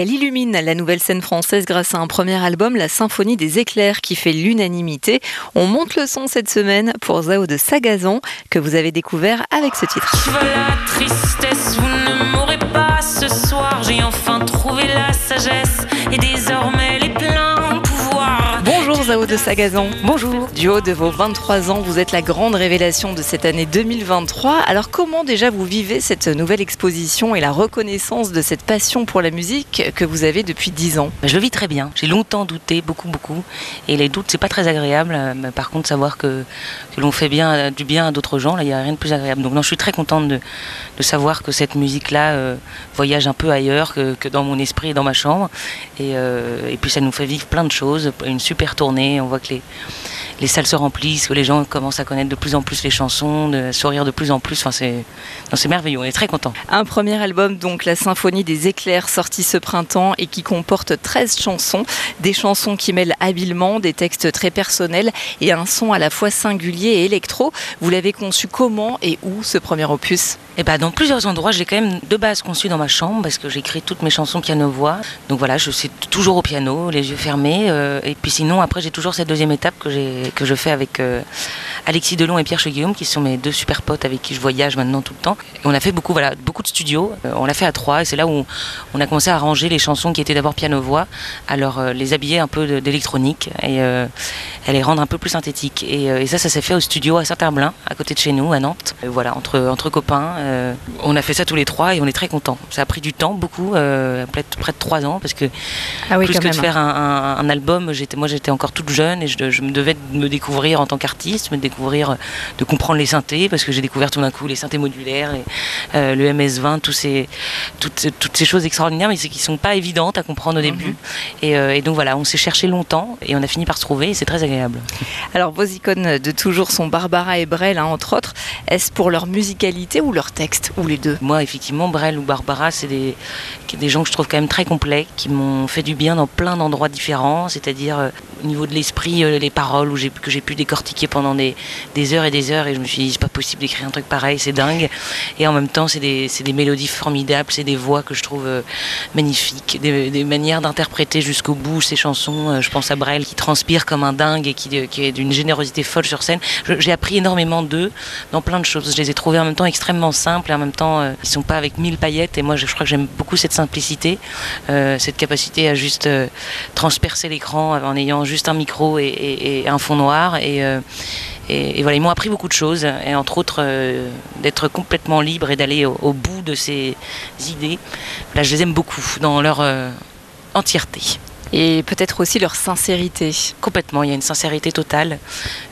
Elle illumine la nouvelle scène française grâce à un premier album, La Symphonie des éclairs, qui fait l'unanimité. On monte le son cette semaine pour Zao de Sagazan, que vous avez découvert avec ce titre. De Sagazan. Bonjour. Du haut de vos 23 ans, vous êtes la grande révélation de cette année 2023. Alors comment déjà vous vivez cette nouvelle exposition et la reconnaissance de cette passion pour la musique que vous avez depuis 10 ans? Je le vis très bien. J'ai longtemps douté, beaucoup beaucoup. Et les doutes, c'est pas très agréable. Par contre, savoir que, l'on fait bien, du bien à d'autres gens, là, il n'y a rien de plus agréable. Donc je suis très contente de, savoir que cette musique-là euh, voyage un peu ailleurs que, dans mon esprit et dans ma chambre. Euh, et puis ça nous fait vivre plein de choses. Une super tournée. On voit que les, les salles se remplissent, que les gens commencent à connaître de plus en plus les chansons, de sourire de plus en plus. Enfin, c'est, c'est merveilleux. On est très contents. Un premier album, donc la Symphonie des éclairs, sorti ce printemps et qui comporte 13 chansons. Des chansons qui mêlent habilement des textes très personnels et un son à la fois singulier et électro. Vous l'avez conçu comment et où ce premier opus? Eh ben, dans plusieurs endroits. J'ai quand même de base conçu dans ma chambre parce que j'écris toutes mes chansons piano-voix. Donc voilà, je suis toujours au piano, les yeux fermés. Euh, et puis sinon, après, j'ai toujours cette deuxième étape que, j'ai, que je fais avec euh, Alexis Delon et Pierre Cheguillaume, qui sont mes deux super potes avec qui je voyage maintenant tout le temps. Et on a fait beaucoup, voilà, beaucoup de studios. Euh, on l'a fait à trois et c'est là où on a commencé à arranger les chansons qui étaient d'abord piano-voix, alors euh, les habiller un peu d'électronique et, euh, et, les rendre un peu plus synthétiques. Et, et ça, ça s'est fait au studio à Saint-Herblain, à côté de chez nous, à Nantes. voilà, entre, entre copains. on a fait ça tous les trois et on est très contents. Ça a pris du temps, beaucoup, près, près de trois ans, parce que ah oui, plus que de faire un, un, un album, moi j'étais encore toute jeune et je, je me devais me découvrir en tant qu'artiste, me découvrir, de comprendre les synthés, parce que j'ai découvert tout d'un coup les synthés modulaires, et, euh, le MS-20, tous ces, toutes, toutes, ces choses extraordinaires, mais qui ne sont pas évidentes à comprendre au début. Mhm. Et, euh, et, donc voilà, on s'est cherché longtemps et on a fini par se trouver, et c'est très agréable. Alors vos icônes de toujours sont Barbara et Brel, hein, entre autres. Est-ce pour leur musicalité ou leur texte, ou les deux? Moi, effectivement, Brel ou Barbara, c'est des, des gens que je trouve quand même très complets, qui m'ont fait du bien dans plein d'endroits différents, c'est-à-dire euh, au niveau de l'esprit, euh, les paroles où j'ai, que j'ai pu décortiquer pendant des, des, heures et des heures, et je me suis dit, c'est pas possible d'écrire un truc pareil, c'est dingue. Et en même temps, c'est des, des mélodies formidables, c'est des voix que je trouve euh, magnifiques, des, manières d'interpréter jusqu'au bout ces chansons. Euh, je pense à Brel qui transpire comme un dingue et qui, qui est d'une générosité folle sur scène. J'ai appris énormément d'eux dans plein de choses. Je les ai trouvés en même temps extrêmement simples et en même temps, euh, ils sont pas avec mille paillettes. Et moi, je, crois que j'aime beaucoup cette simplicité, euh, cette capacité à juste euh, transpercer l'écran en ayant juste un micro et, et, un fond noir. Et, euh, et, et, voilà, ils m'ont appris beaucoup de choses, et entre autres euh, d'être complètement libre et d'aller au, au, bout de ces idées. Là, je les aime beaucoup dans leur euh, entièreté et peut-être aussi leur sincérité. Complètement, il y a une sincérité totale.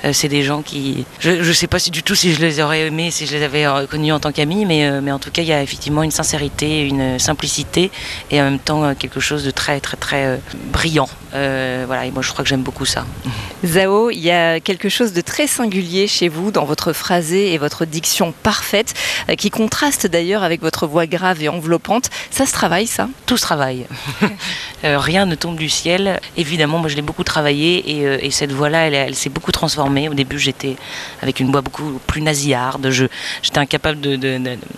Euh, c'est des gens qui, je ne sais pas si, du tout si je les aurais aimés, si je les avais connus en tant qu'amis, mais, mais en tout cas, il y a effectivement une sincérité, une simplicité et en même temps quelque chose de très, très, très euh, voilà, et moi, je crois que j'aime beaucoup ça. Zao, il y a quelque chose de très singulier chez vous dans votre phrasé et votre diction parfaite, qui contraste d'ailleurs avec votre voix grave et enveloppante. Ça se travaille, ça? Tout se travaille. rien ne tombe du ciel. Évidemment, moi je l'ai beaucoup travaillé et, euh, et cette voix-là, elle, elle s'est beaucoup transformée. Au début, j'étais avec une voix beaucoup plus nasillarde. J'étais incapable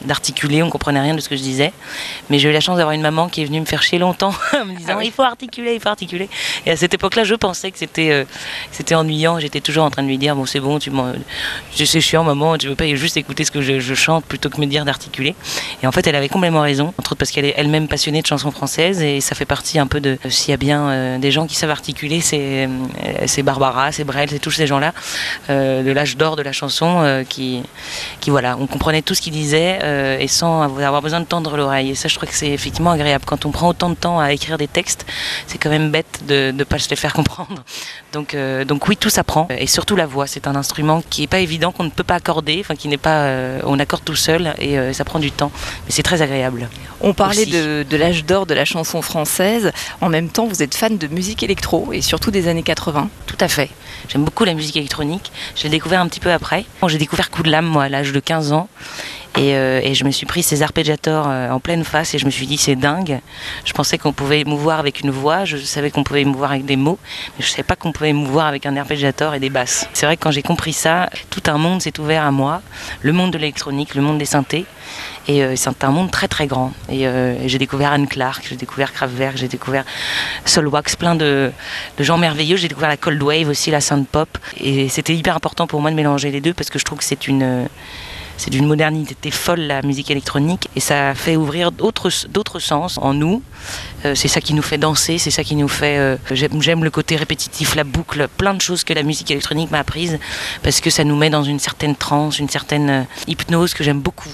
d'articuler, on comprenait rien de ce que je disais. Mais j'ai eu la chance d'avoir une maman qui est venue me faire chier longtemps en me disant ah oui. il faut articuler, il faut articuler. Et à cette époque-là, je pensais que c'était euh, c'était ennuyant. J'étais toujours en train de lui dire bon, c'est bon, tu je sais chiant, maman, tu veux pas juste écouter ce que je, chante plutôt que me dire d'articuler. Et en fait, elle avait complètement raison, entre autres parce qu'elle est elle-même passionnée de chansons françaises et ça fait partie un peu de s'il y a bien euh, des gens qui savent articuler, c'est euh, Barbara, c'est Brel, c'est tous ces gens-là euh, de l'âge d'or de la chanson euh, qui, qui, voilà, on comprenait tout ce qu'ils disaient euh, et sans avoir besoin de tendre l'oreille. Et ça, je trouve que c'est effectivement agréable. Quand on prend autant de temps à écrire des textes, c'est quand même bête de ne pas se les faire comprendre. Donc, euh, donc oui, tout s'apprend et surtout la voix. C'est un instrument qui n'est pas évident, qu'on ne peut pas accorder, enfin qui n'est pas, euh, on accorde tout seul et ça prend du temps, mais c'est très agréable. On parlait aussi. de, de l'âge d'or de la chanson française. En même temps, vous êtes fan de musique électro et surtout des années 80. Tout à fait. J'aime beaucoup la musique électronique. Je l'ai découvert un petit peu après. J'ai découvert Coup de l'âme, moi, à l'âge de 15 ans. Et, euh, et je me suis pris ces arpégiateurs euh, en pleine face et je me suis dit c'est dingue. Je pensais qu'on pouvait émouvoir avec une voix, je savais qu'on pouvait émouvoir avec des mots, mais je savais pas qu'on pouvait émouvoir avec un arpégiateur et des basses. C'est vrai que quand j'ai compris ça, tout un monde s'est ouvert à moi, le monde de l'électronique, le monde des synthés. Et euh, c'est un monde très très grand. Et, et j'ai découvert Anne Clark, j'ai découvert Kraftwerk, j'ai découvert Solwax, plein de, de gens merveilleux. J'ai découvert la Cold Wave aussi, la synth pop. Et c'était hyper important pour moi de mélanger les deux parce que je trouve que c'est une c'est d'une modernité folle la musique électronique et ça fait ouvrir d'autres sens en nous. Euh, c'est ça qui nous fait danser, c'est ça qui nous fait. euh, j'aime, le côté répétitif, la boucle, plein de choses que la musique électronique m'a apprises parce que ça nous met dans une certaine transe, une certaine euh, hypnose que j'aime beaucoup.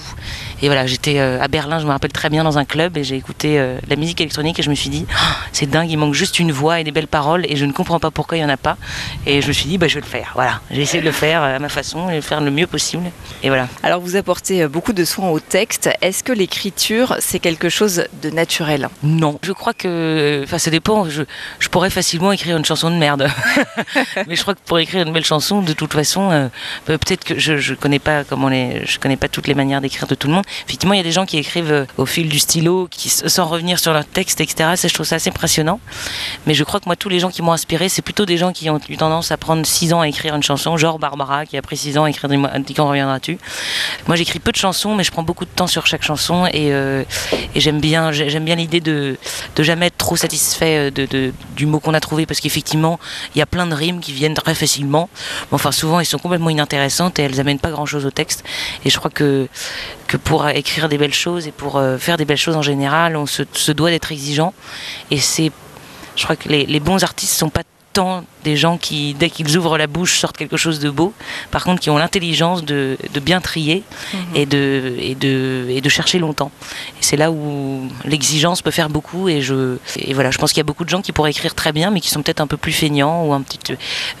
Et voilà, j'étais à Berlin, je me rappelle très bien dans un club et j'ai écouté la musique électronique et je me suis dit, Ah, c'est dingue, il manque juste une voix et des belles paroles et je ne comprends pas pourquoi il n'y en a pas. Et je me suis dit, bah, je vais le faire. Voilà, j'ai essayé de le faire à ma façon et de le faire le mieux possible. Et voilà. Vous apportez euh, beaucoup de soin au texte. Est-ce que l'écriture, c'est quelque chose de naturel? Non, je crois que, enfin, ça dépend. Je, pourrais facilement écrire une chanson de merde, mais je crois que pour écrire une belle chanson, de toute façon, euh, peut-être que je, je connais pas toutes les manières d'écrire de tout le monde. Effectivement, il y a des gens qui écrivent euh, au fil du stylo, qui sans revenir sur leur texte, etc. Ça, je trouve ça assez impressionnant. Mais je crois que moi, tous les gens qui m'ont inspiré, c'est plutôt des gens qui ont eu tendance à prendre 6 ans à écrire une chanson, genre Barbara qui a pris 6 ans à écrire quand reviendras-tu. Moi, j'écris peu de chansons, mais je prends beaucoup de temps sur chaque chanson et, euh, j'aime bien, l'idée de, de jamais être trop satisfait euh, du mot qu'on a trouvé parce qu'effectivement, il y a plein de rimes qui viennent très facilement. Mais enfin, souvent, elles sont complètement inintéressantes et elles amènent pas grand-chose au texte. Et je crois que, pour écrire des belles choses et pour euh, faire des belles choses en général, on se, doit d'être exigeant. Et c'est, je crois que les, bons artistes sont pas tant des gens qui, dès qu'ils ouvrent la bouche, sortent quelque chose de beau. Par contre, qui ont l'intelligence de, de bien trier et, de, et, de, et de chercher longtemps. Et c'est là où l'exigence peut faire beaucoup. Et, je, et voilà, je pense qu'il y a beaucoup de gens qui pourraient écrire très bien, mais qui sont peut-être un peu plus feignants ou, un petit,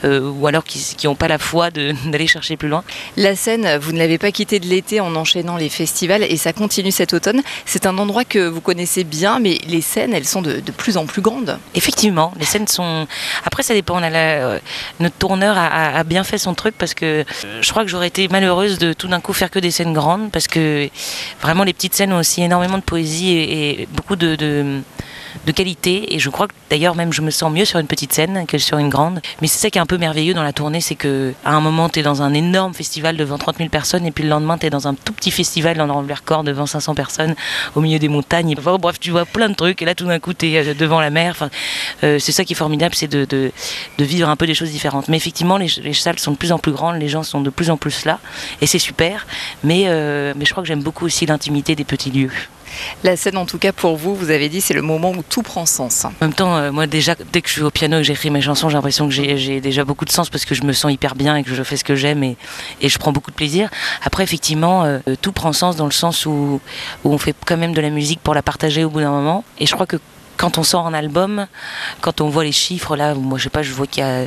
euh, ou alors qui n'ont pas la foi d'aller chercher plus loin. La scène, vous ne l'avez pas quittée de l'été en enchaînant les festivals et ça continue cet automne. C'est un endroit que vous connaissez bien, mais les scènes, elles sont de, de plus en plus grandes. Effectivement, les scènes sont. Après, ça dépend. On a Notre tourneur a, bien fait son truc parce que euh, je crois que j'aurais été malheureuse de tout d'un coup faire que des scènes grandes parce que vraiment les petites scènes ont aussi énormément de poésie et, beaucoup de, de qualité. Et je crois que d'ailleurs, même je me sens mieux sur une petite scène que sur une grande. Mais c'est ça qui est un peu merveilleux dans la tournée c'est que à un moment, tu es dans un énorme festival devant 30 000 personnes et puis le lendemain, tu es dans un tout petit festival dans le record devant 500 personnes au milieu des montagnes. Enfin, bref, tu vois plein de trucs et là, tout d'un coup, tu es devant la mer. Euh, c'est ça qui est formidable, c'est de, vivre un peu des choses différentes. Mais effectivement, les, les salles sont de plus en plus grandes, les gens sont de plus en plus là, et c'est super. Mais, euh, mais je crois que j'aime beaucoup aussi l'intimité des petits lieux. La scène, en tout cas, pour vous, vous avez dit, c'est le moment où tout prend sens. En même temps, euh, moi déjà, dès que je suis au piano et que j'écris mes chansons, j'ai l'impression que j'ai déjà beaucoup de sens parce que je me sens hyper bien et que je fais ce que j'aime et, et je prends beaucoup de plaisir. Après, effectivement, euh, tout prend sens dans le sens où, où on fait quand même de la musique pour la partager au bout d'un moment. Et je crois que quand on sort un album, quand on voit les chiffres là, moi je sais pas, je vois qu'il y a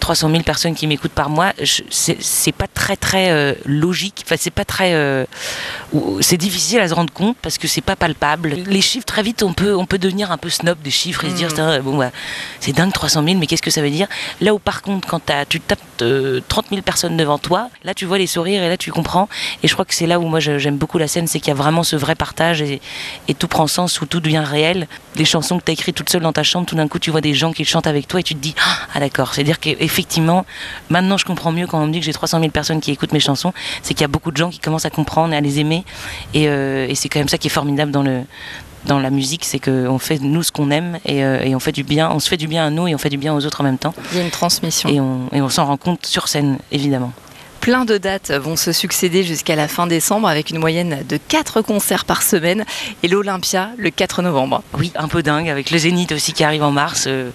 300 000 personnes qui m'écoutent par mois, c'est c'est pas très très euh, logique, enfin c'est pas très, euh, c'est difficile à se rendre compte parce que c'est pas palpable. Les chiffres très vite, on peut on peut devenir un peu snob des chiffres et se dire Mm. Putain, bon bah, c'est dingue 300 000, mais qu'est-ce que ça veut dire? Là où par contre quand t'as- tu tapes euh, 30 000 personnes devant toi, là tu vois les sourires et là tu comprends. Et je crois que c'est là où moi j'aime beaucoup la scène, c'est qu'il y a vraiment ce vrai partage et, et tout prend sens, où tout devient réel. Les chansons que tu as écrites toute seule dans ta chambre, tout d'un coup tu vois des gens qui chantent avec toi et tu te dis Ah d'accord, c'est-à-dire qu'effectivement, maintenant je comprends mieux quand on me dit que j'ai 300 000 personnes qui écoutent mes chansons, c'est qu'il y a beaucoup de gens qui commencent à comprendre et à les aimer. Et, euh, et c'est quand même ça qui est formidable dans le dans la musique, c'est qu'on fait nous ce qu'on aime et, euh, et on fait du bien, on se fait du bien à nous et on fait du bien aux autres en même temps. Il y a une transmission. Et on, et on s'en rend compte sur scène, évidemment. Plein de dates vont se succéder jusqu'à la fin décembre avec une moyenne de 4 concerts par semaine et l'Olympia le 4 novembre. Oui, un peu dingue, avec le Zénith aussi qui arrive en mars. euh,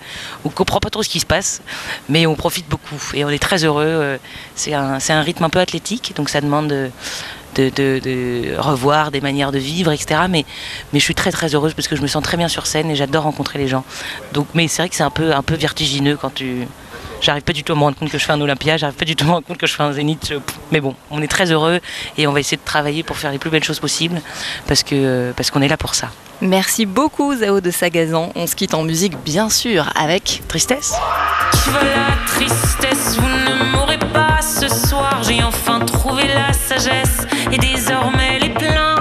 on comprend pas trop ce qui se passe, mais on profite beaucoup et on est très heureux. euh, c'est un, rythme un peu athlétique, donc ça demande de, de, de- de revoir des manières de vivre, etc. Mais, mais je suis très très heureuse parce que je me sens très bien sur scène et j'adore rencontrer les gens. Donc, mais c'est vrai que c'est un peu, un peu vertigineux quand tu. J'arrive pas du tout à me rendre compte que je fais un Olympia, j'arrive pas du tout à me rendre compte que je fais un Zénith. Mais bon, on est très heureux et on va essayer de travailler pour faire les plus belles choses possibles parce que parce qu'on est là pour ça. Merci beaucoup Zao de Sagazan. On se quitte en musique bien sûr avec Tristesse Tu vois la tristesse, vous ne m'aurez pas ce soir, j'ai enfin trouvé la sagesse et désormais les pleins